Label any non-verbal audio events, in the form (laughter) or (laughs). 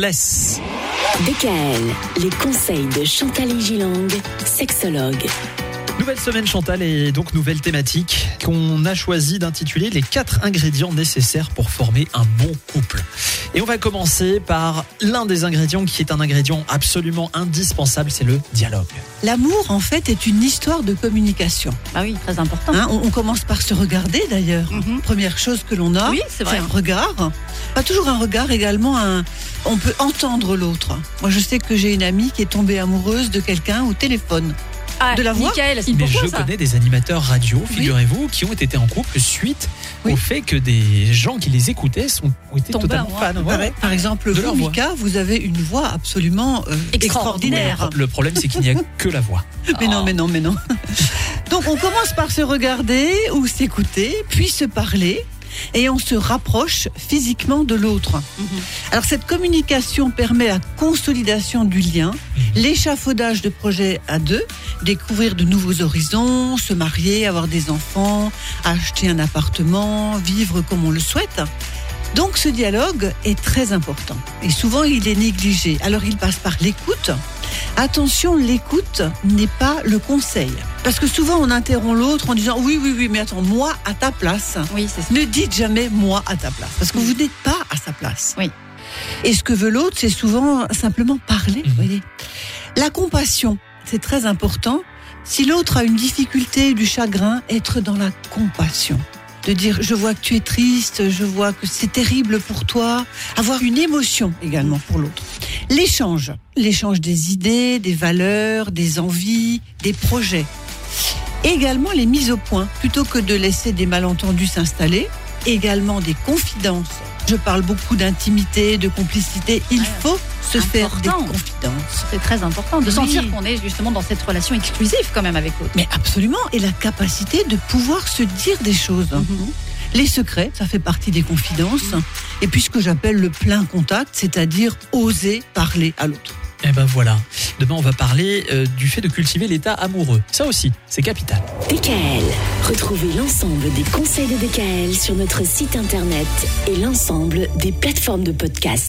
Laisse. DKL, les conseils de Chantal Gilang, sexologue. Nouvelle semaine Chantal et donc nouvelle thématique qu'on a choisi d'intituler les quatre ingrédients nécessaires pour former un bon couple. Et on va commencer par l'un des ingrédients qui est un ingrédient absolument indispensable, c'est le dialogue. L'amour, en fait, est une histoire de communication. Ah oui, très important. Hein, on, on commence par se regarder, d'ailleurs. Mhm. Première chose que l'on a, Oui, c'est vrai. un regard. Pas toujours un regard, également un. On peut entendre l'autre. Moi, je sais que j'ai une amie qui est tombée amoureuse de quelqu'un au téléphone. Ah, de la voix Michael, Mais je ça? connais des animateurs radio, figurez-vous, qui ont été en couple suite Oui. au fait que des gens qui les écoutaient sont, ont été totalement fans. Par- Ouais. Par exemple, De vous. Mika, vous avez une voix absolument euh, Extraordinaire. extraordinaire. Le problème, c'est qu'il n'y a (laughs) que la voix. Mais non, mais non, mais non. (laughs) Donc on commence par se regarder ou s'écouter, puis se parler. Et on se rapproche physiquement de l'autre. Mhm. Alors cette communication permet la consolidation du lien, l'échafaudage de projets à deux, découvrir de nouveaux horizons, se marier, avoir des enfants, acheter un appartement, vivre comme on le souhaite. Donc ce dialogue est très important et souvent il est négligé. Alors il passe par l'écoute. Attention, l'écoute n'est pas le conseil. Parce que souvent on interrompt l'autre en disant oui, oui, oui, mais attends, moi à ta place. Oui, c'est ça. Ne dites jamais moi à ta place, parce que vous n'êtes pas à sa place. Oui. Et ce que veut l'autre, c'est souvent simplement parler. Mhm. vous voyez. La compassion, c'est très important. Si l'autre a une difficulté, du chagrin, être dans la compassion. De dire, je vois que tu es triste, je vois que c'est terrible pour toi. Avoir une émotion également pour l'autre. L'échange. L'échange des idées, des valeurs, des envies, des projets. Également les mises au point, plutôt que de laisser des malentendus s'installer. Également des confidences. Je parle beaucoup d'intimité, de complicité. Il Ouais. faut se faire des confidences. C'est très important de Oui. sentir qu'on est justement dans cette relation exclusive quand même avec l'autre. Mais absolument. Et la capacité de pouvoir se dire des choses. Mhm. Les secrets, ça fait partie des confidences. Et puis ce que j'appelle le plein contact, c'est-à-dire oser parler à l'autre. Et ben voilà. Demain, on va parler euh, du fait de cultiver l'état amoureux. Ça aussi, c'est capital. DKL, retrouvez l'ensemble des conseils de DKL sur notre site internet et l'ensemble des plateformes de podcast.